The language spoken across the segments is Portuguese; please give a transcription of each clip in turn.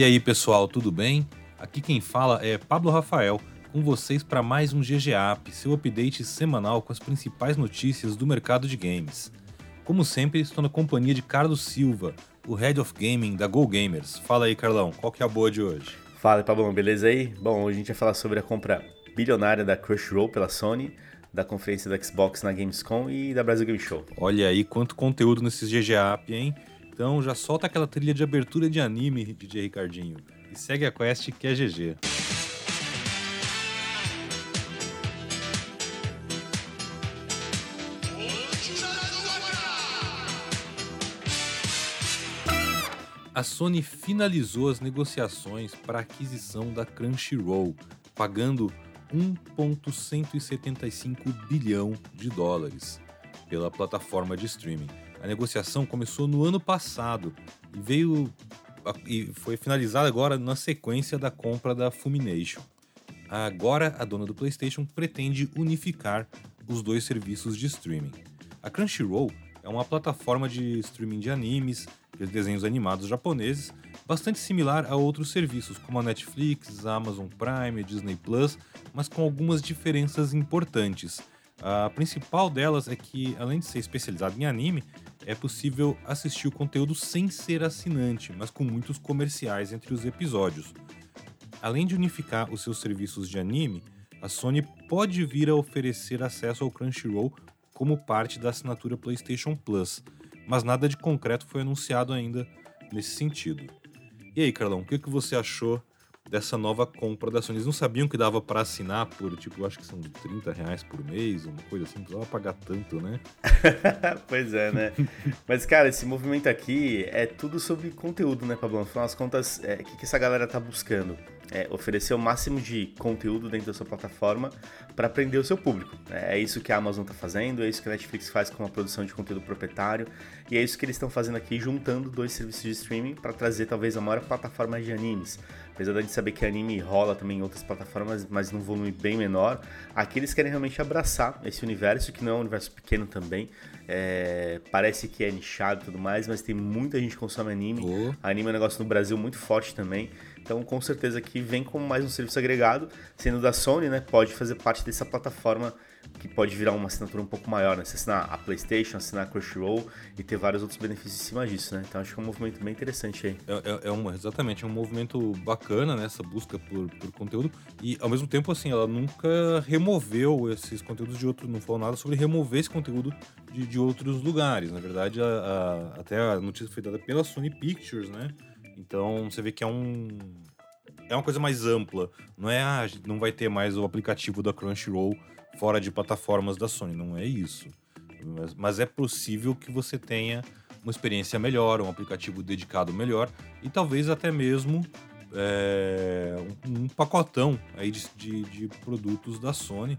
E aí, pessoal, tudo bem? Aqui quem fala é Pablo Rafael, com vocês para mais um GG App, seu update semanal com as principais notícias do mercado de games. Como sempre, estou na companhia de Carlos Silva, o Head of Gaming da Go Gamers. Fala aí, Carlão, qual que é a boa de hoje? Fala, Pablo, beleza aí? Bom, hoje a gente vai falar sobre a compra bilionária da Crunchyroll pela Sony, da conferência da Xbox na Gamescom e da Brasil Game Show. Olha aí quanto conteúdo nesses GG App, hein? Então já solta aquela trilha de abertura de anime, DJ Ricardinho, e segue a quest que é GG. A Sony finalizou as negociações para a aquisição da Crunchyroll, pagando 1,175 bilhão de dólares pela plataforma de streaming. A negociação começou no ano passado e veio e foi finalizada agora na sequência da compra da Fumination. Agora a dona do PlayStation pretende unificar os dois serviços de streaming. A Crunchyroll é uma plataforma de streaming de animes, de desenhos animados japoneses, bastante similar a outros serviços como a Netflix, a Amazon Prime, a Disney Plus, mas com algumas diferenças importantes. A principal delas é que, além de ser especializado em anime, é possível assistir o conteúdo sem ser assinante, mas com muitos comerciais entre os episódios. Além de unificar os seus serviços de anime, a Sony pode vir a oferecer acesso ao Crunchyroll como parte da assinatura PlayStation Plus, mas nada de concreto foi anunciado ainda nesse sentido. E aí, Carlão, o que, que você achou dessa nova compra da Sony? Eles não sabiam que dava para assinar por, tipo, acho que são 30 reais por mês, uma coisa assim, não precisava pagar tanto, né? pois é, né? Mas, cara, esse movimento aqui é tudo sobre conteúdo, né, Pablo? Afinal das contas, o é, que, que essa galera tá buscando? é, oferecer o máximo de conteúdo dentro da sua plataforma para prender o seu público. É, é isso que a Amazon está fazendo, é isso que a Netflix faz com a produção de conteúdo proprietário, e é isso que eles estão fazendo aqui, juntando dois serviços de streaming para trazer talvez a maior plataforma de animes. Apesar de saber que anime rola também em outras plataformas, mas num volume bem menor, aqui eles querem realmente abraçar esse universo, que não é um universo pequeno também. É, parece que é nichado e tudo mais, mas tem muita gente que consome anime. Oh. Anime é um negócio no Brasil muito forte também. Então, com certeza aqui vem como mais um serviço agregado, sendo da Sony, né? Pode fazer parte dessa plataforma que pode virar uma assinatura um pouco maior, né? Você assinar a PlayStation, assinar a Crunchyroll e ter vários outros benefícios em cima disso, né? Então, acho que é um movimento bem interessante aí. É, é, é um, exatamente, é um movimento bacana, né? Essa busca por, por conteúdo. E, ao mesmo tempo, assim, ela nunca removeu esses conteúdos de outros, não falou nada sobre remover esse conteúdo de, de outros lugares. Na verdade, a, a, até a notícia foi dada pela Sony Pictures, né? Então você vê que é um é uma coisa mais ampla. Não é ah, não vai ter mais o aplicativo da Crunchyroll fora de plataformas da Sony, não é isso. Mas, mas é possível que você tenha uma experiência melhor, um aplicativo dedicado melhor e talvez até mesmo é, um, um, pacotão aí de, de, de produtos da Sony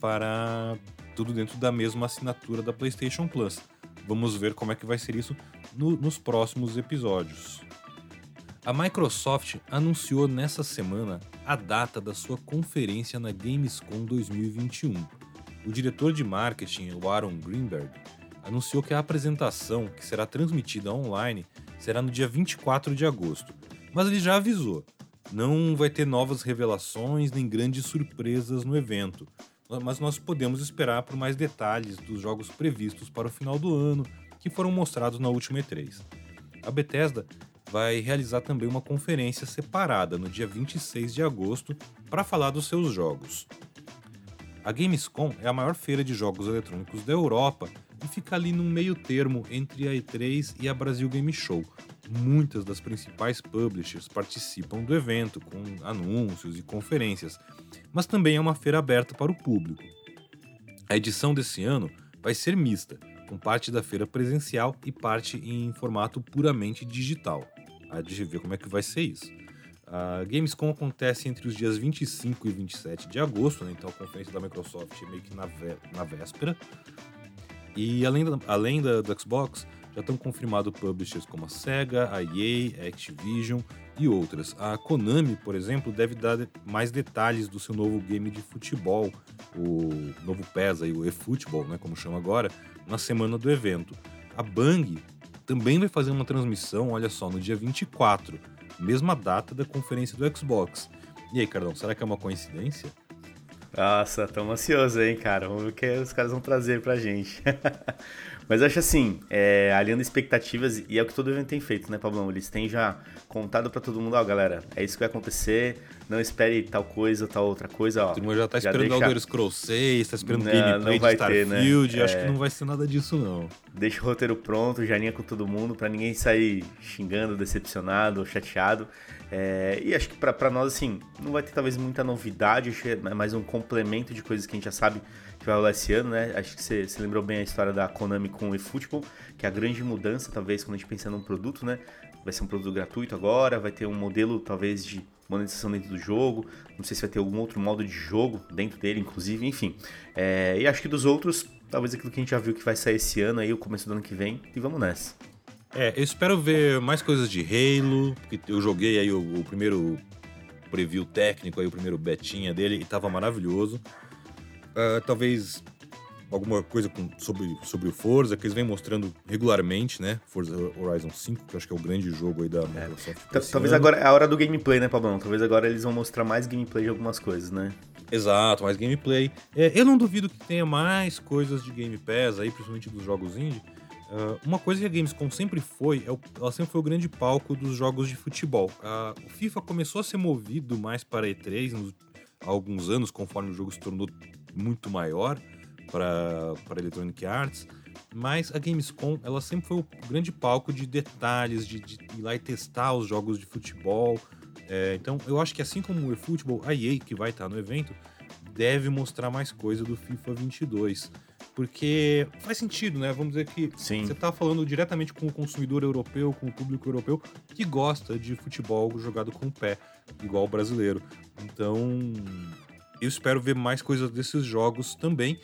para tudo dentro da mesma assinatura da PlayStation Plus. Vamos ver como é que vai ser isso no, nos próximos episódios. A Microsoft anunciou nessa semana a data da sua conferência na Gamescom 2021. O diretor de marketing, o Aaron Greenberg, anunciou que a apresentação, que será transmitida online, será no dia 24 de agosto. Mas ele já avisou: não vai ter novas revelações nem grandes surpresas no evento, mas nós podemos esperar por mais detalhes dos jogos previstos para o final do ano que foram mostrados na última E3. A Bethesda vai realizar também uma conferência separada no dia 26 de agosto para falar dos seus jogos. A Gamescom é a maior feira de jogos eletrônicos da Europa e fica ali no meio termo entre a E3 e a Brasil Game Show. Muitas das principais publishers participam do evento com anúncios e conferências, mas também é uma feira aberta para o público. A edição desse ano vai ser mista, com parte da feira presencial e parte em formato puramente digital a de ver como é que vai ser isso. A Gamescom acontece entre os dias 25 e 27 de agosto, né? então a conferência da Microsoft é meio que na, vé na véspera. E além da, além da, do Xbox, já estão confirmados publishers como a Sega, a EA, a Activision e outras. A Konami, por exemplo, deve dar mais detalhes do seu novo game de futebol, o novo PES, aí, o eFootball, né, como chama agora, na semana do evento. A Bang também vai fazer uma transmissão, olha só, no dia 24. mesma data da conferência do Xbox. E aí, Cardão, será que é uma coincidência? Nossa, tamo ansioso, hein, cara? Vamos ver o que os caras vão trazer pra gente. Mas eu acho assim, é, alinhando expectativas, e é o que todo evento tem feito, né, Pablão? Eles têm já contado para todo mundo, ó, galera, é isso que vai acontecer, não espere tal coisa, tal outra coisa, ó. Todo mundo já tá já esperando deixa... Elder Scrolls 6, tá esperando não, gameplay não vai de Starfield, ter, né? acho é... que não vai ser nada disso, não. Deixa o roteiro pronto, já linha com todo mundo, para ninguém sair xingando, decepcionado ou chateado. É, e acho que para nós, assim, não vai ter talvez muita novidade, acho que é mais um complemento de coisas que a gente já sabe que vai rolar esse ano, né? Acho que você, você lembrou bem a história da Konami com o eFootball, que é a grande mudança, talvez, quando a gente pensa num produto, né? Vai ser um produto gratuito agora, vai ter um modelo, talvez, de monetização dentro do jogo, não sei se vai ter algum outro modo de jogo dentro dele, inclusive, enfim. É, e acho que dos outros, talvez aquilo que a gente já viu que vai sair esse ano aí, o começo do ano que vem, e vamos nessa. É, eu espero ver mais coisas de Halo, porque eu joguei aí o, o primeiro preview técnico, aí o primeiro betinha dele, e tava maravilhoso. Uh, talvez alguma coisa com, sobre, sobre o Forza, que eles vêm mostrando regularmente, né? Forza Horizon 5, que eu acho que é o grande jogo aí da é. Microsoft. É. Talvez agora é a hora do gameplay, né, Pablão? Talvez agora eles vão mostrar mais gameplay de algumas coisas, né? Exato, mais gameplay. É, eu não duvido que tenha mais coisas de Game Pass aí, principalmente dos jogos indie. Uh, uma coisa que a Gamescom sempre foi, é o, ela sempre foi o grande palco dos jogos de futebol. Uh, o FIFA começou a ser movido mais para E3 nos, há alguns anos, conforme o jogo se tornou muito maior para Electronic Arts, mas a Gamescom ela sempre foi o grande palco de detalhes, de, de ir lá e testar os jogos de futebol. É, então eu acho que assim como o eFootball, a EA, que vai estar no evento, deve mostrar mais coisa do FIFA 22. Porque faz sentido, né? Vamos dizer que Sim. você está falando diretamente com o consumidor europeu, com o público europeu, que gosta de futebol jogado com o pé, igual o brasileiro. Então, eu espero ver mais coisas desses jogos também.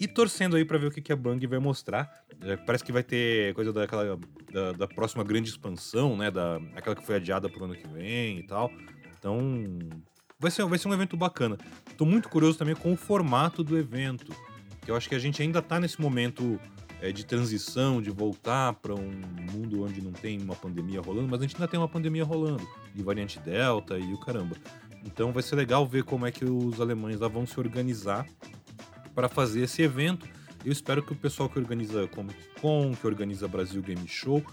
E torcendo aí para ver o que, que a Bang vai mostrar. É, parece que vai ter coisa daquela, da, da, próxima grande expansão, né? Da, aquela que foi adiada pro ano que vem e tal. Então, vai ser, vai ser um evento bacana. Tô muito curioso também com o formato do evento. Que eu acho que a gente ainda tá nesse momento é, de transição, de voltar para um mundo onde não tem uma pandemia rolando, mas a gente ainda tem uma pandemia rolando. De variante Delta e o caramba. Então vai ser legal ver como é que os alemães lá vão se organizar para fazer esse evento. Eu espero que o pessoal que organiza Comic Con, que organiza Brasil Game Show,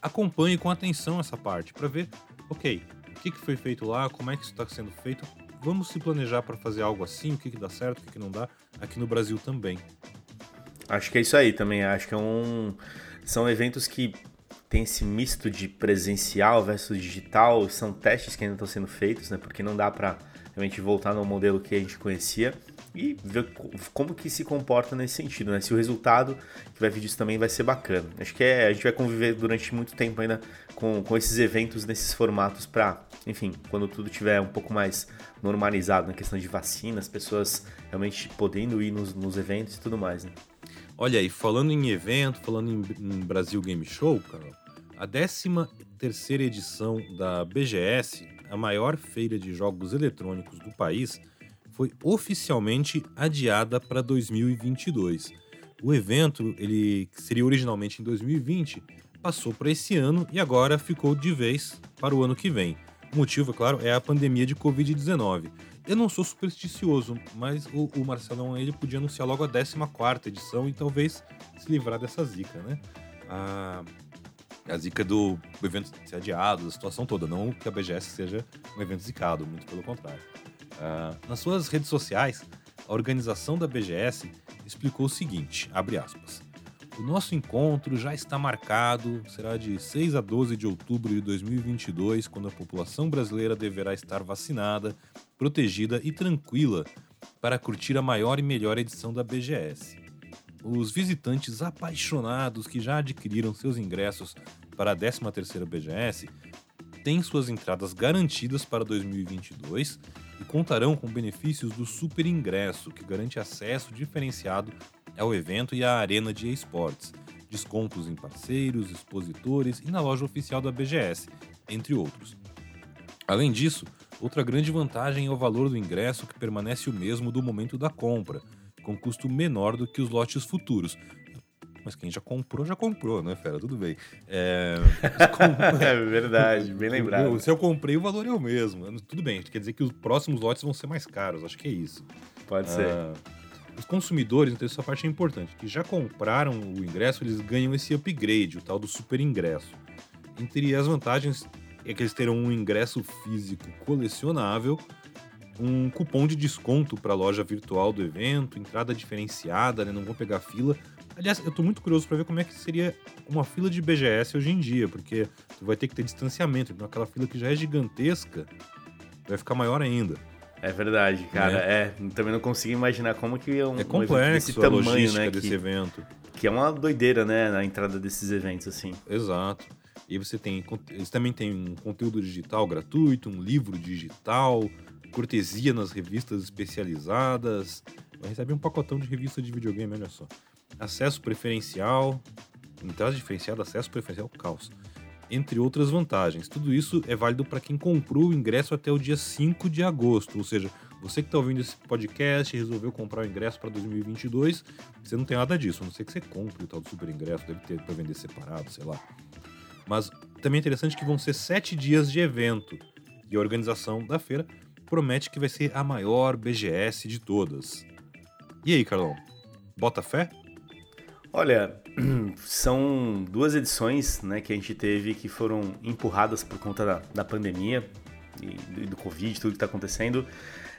acompanhe com atenção essa parte para ver, ok, o que, que foi feito lá, como é que isso está sendo feito. Vamos se planejar para fazer algo assim, o que, que dá certo, o que, que não dá, aqui no Brasil também. Acho que é isso aí também. Acho que é um... são eventos que tem esse misto de presencial versus digital, são testes que ainda estão sendo feitos, né? Porque não dá para realmente voltar no modelo que a gente conhecia e ver como que se comporta nesse sentido, né? Se o resultado que vai vir disso também vai ser bacana. Acho que é, a gente vai conviver durante muito tempo ainda com, com esses eventos nesses formatos para, enfim, quando tudo tiver um pouco mais normalizado na questão de vacina, as pessoas realmente podendo ir nos, nos eventos e tudo mais, né? Olha aí, falando em evento, falando em, em Brasil Game Show, Carol, a 13 terceira edição da BGS, a maior feira de jogos eletrônicos do país, foi oficialmente adiada para 2022. O evento, ele seria originalmente em 2020, passou para esse ano e agora ficou de vez para o ano que vem. O motivo, é claro, é a pandemia de Covid-19. Eu não sou supersticioso, mas o, o Marcelão ele podia anunciar logo a 14 edição e talvez se livrar dessa zica, né? A, a zica do evento ser adiado, da situação toda, não que a BGS seja um evento zicado, muito pelo contrário. Uh, nas suas redes sociais, a organização da BGS explicou o seguinte, abre aspas, o nosso encontro já está marcado, será de 6 a 12 de outubro de 2022, quando a população brasileira deverá estar vacinada, protegida e tranquila para curtir a maior e melhor edição da BGS. Os visitantes apaixonados que já adquiriram seus ingressos para a 13ª BGS têm suas entradas garantidas para 2022 e contarão com benefícios do Super Ingresso, que garante acesso diferenciado ao evento e à arena de esportes, descontos em parceiros, expositores e na loja oficial da BGS, entre outros. Além disso, outra grande vantagem é o valor do ingresso que permanece o mesmo do momento da compra, com custo menor do que os lotes futuros. mas quem já comprou, já comprou, né, fera? Tudo bem. É, é verdade, bem lembrado. se eu comprei, o valor é o mesmo. Tudo bem, quer dizer que os próximos lotes vão ser mais caros, acho que é isso. Pode ser. Uh, os consumidores, então essa parte é importante, que já compraram o ingresso, eles ganham esse upgrade, o tal do super ingresso. Entre as vantagens é que eles terão um ingresso físico colecionável, um cupom de desconto para a loja virtual do evento, entrada diferenciada, né? não vão pegar fila. Aliás, eu estou muito curioso para ver como é que seria uma fila de BGS hoje em dia, porque tu vai ter que ter distanciamento, então aquela fila que já é gigantesca vai ficar maior ainda. É verdade, cara. É. é também não consigo imaginar como que é um, é complexo um tamanho, né, desse que, evento. Que é uma doideira, né, na entrada desses eventos assim. Exato. E você tem, eles também têm um conteúdo digital gratuito, um livro digital, cortesia nas revistas especializadas. Recebe um pacotão de revista de videogame, olha só. Acesso preferencial, entrada diferenciada, acesso preferencial, caos. Entre outras vantagens. Tudo isso é válido para quem comprou o ingresso até o dia 5 de agosto. Ou seja, você que está ouvindo esse podcast e resolveu comprar o ingresso para 2022, você não tem nada disso. A não ser que você compre o tal do super ingresso, deve ter para vender separado, sei lá. Mas também é interessante que vão ser sete dias de evento. E organização da feira promete que vai ser a maior BGS de todas. E aí, Carlão? Bota fé? Olha, são duas edições né, que a gente teve que foram empurradas por conta da, da pandemia e do Covid, tudo que está acontecendo.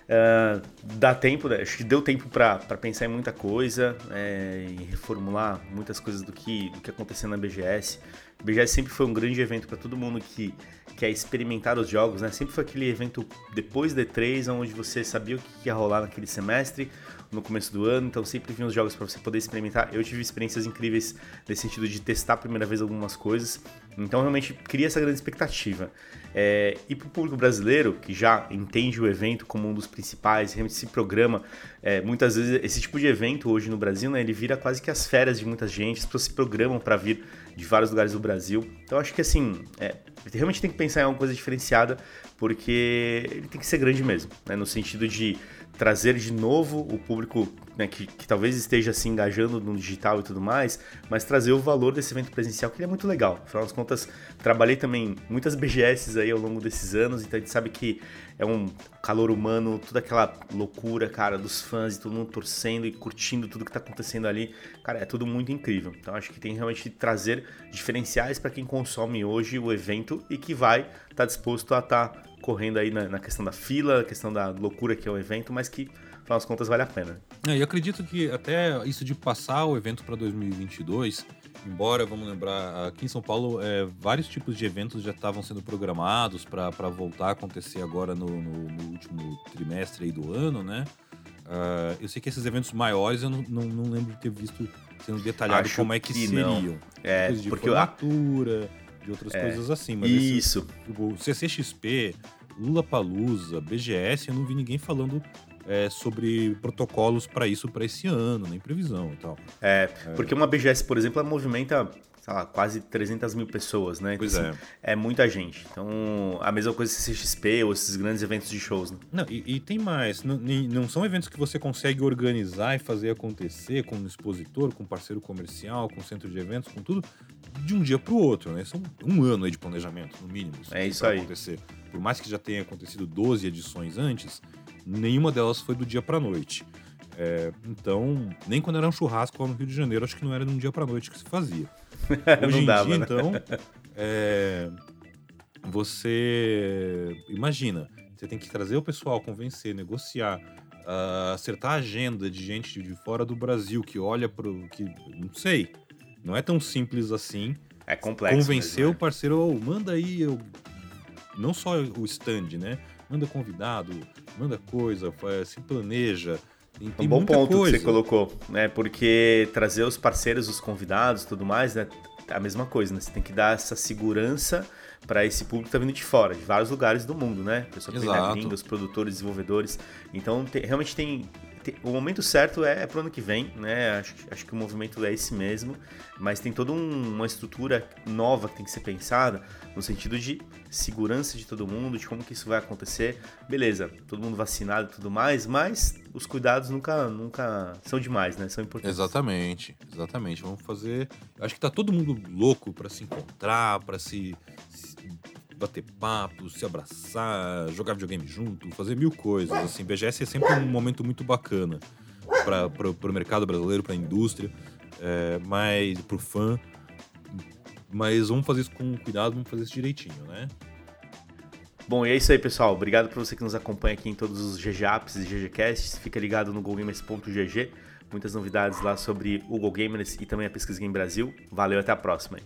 Uh, dá tempo, né? acho que deu tempo para pensar em muita coisa, é, em reformular muitas coisas do que, do que aconteceu na BGS. O BGS sempre foi um grande evento para todo mundo que quer experimentar os jogos, né? Sempre foi aquele evento depois da E3, onde você sabia o que ia rolar naquele semestre, no começo do ano, então sempre vinha os jogos para você poder experimentar. Eu tive experiências incríveis nesse sentido de testar a primeira vez algumas coisas, então realmente cria essa grande expectativa. É, e para o público brasileiro, que já entende o evento como um dos principais, realmente se programa, é, muitas vezes esse tipo de evento hoje no Brasil, né, ele vira quase que as férias de muita gente, as pessoas se programam para vir de vários lugares do Brasil. Então acho que assim, é, realmente tem que pensar em alguma coisa diferenciada, porque ele tem que ser grande mesmo, né, no sentido de trazer de novo o público né, que, que, talvez esteja se engajando no digital e tudo mais, mas trazer o valor desse evento presencial, que ele é muito legal. Afinal das contas, trabalhei também muitas BGS aí ao longo desses anos, então a gente sabe que é um calor humano, toda aquela loucura, cara, dos fãs e todo mundo torcendo e curtindo tudo que tá acontecendo ali. Cara, é tudo muito incrível. Então acho que tem realmente trazer diferenciais para quem consome hoje o evento e que vai estar tá disposto a estar tá correndo aí na, na questão da fila, questão da loucura que é o evento, mas que afinal das contas, vale a pena. É, eu acredito que até isso de passar o evento para 2022, embora, vamos lembrar, aqui em São Paulo, é, vários tipos de eventos já estavam sendo programados para voltar a acontecer agora no, no, no último trimestre do ano, né? Uh, eu sei que esses eventos maiores eu não, não, não lembro de ter visto sendo detalhado Acho como é que, que seriam. Não. É, de porque formatura, de outras é, coisas assim. Mas isso. Tipo, CCXP, Lula Palusa, BGS, eu não vi ninguém falando é, sobre protocolos para isso para esse ano, nem previsão e tal. É, é, porque uma BGS, por exemplo, ela movimenta lá, quase 300 mil pessoas, né? Pois então, assim, é. É muita gente. Então, a mesma coisa CXP ou esses grandes eventos de shows, né? Não, e, e tem mais. Não, não, são eventos que você consegue organizar e fazer acontecer com um expositor, com um parceiro comercial, com um centro de eventos, com tudo, de um dia para o outro, né? São um ano aí de planejamento, no mínimo. Isso é isso aí. Acontecer. Por mais que já tenha acontecido 12 edições antes, nenhuma delas foi do dia para noite. É, então, nem quando era um churrasco lá no Rio de Janeiro, acho que não era de um dia para noite que se fazia. Hoje em dava, dia, né? então, é, você imagina, você tem que trazer o pessoal, convencer, negociar, uh, acertar a agenda de gente de fora do Brasil que olha para o que não sei, não é tão simples assim. É complexo. Convencer o parceiro, oh, manda aí, eu... não só o stand, né? Manda convidado, manda coisa, se planeja. Tem, um bom ponto coisa. que você colocou, né? Porque trazer os parceiros, os convidados, tudo mais, né? É a mesma coisa, né? Você tem que dar essa segurança para esse público que tá vindo de fora, de vários lugares do mundo, né? Pessoa que vem vindo, os produtores, desenvolvedores. Então, tem, realmente tem o momento certo é, é pro ano que vem, né? Acho, acho que o movimento é esse mesmo, mas tem toda um, uma estrutura nova que tem que ser pensada no sentido de segurança de todo mundo, de como que isso vai acontecer. Beleza, todo mundo vacinado e tudo mais, mas os cuidados nunca, nunca são demais, né? São importantes. Exatamente, exatamente. Vamos fazer. Acho que tá todo mundo louco para se encontrar, para se, se bater papo, se abraçar, jogar videogame junto, fazer mil coisas. Assim, BGS é sempre um momento muito bacana para o mercado brasileiro, para a indústria, é, mas para o fã. Mas vamos fazer isso com cuidado, vamos fazer isso direitinho, né? Bom, e é isso aí, pessoal. Obrigado por você que nos acompanha aqui em todos os GGApps e GGCasts. Fica ligado no GoGamers.gg. Muitas novidades lá sobre o GoGamers e também a Pesquisa Game Brasil. Valeu, até a próxima.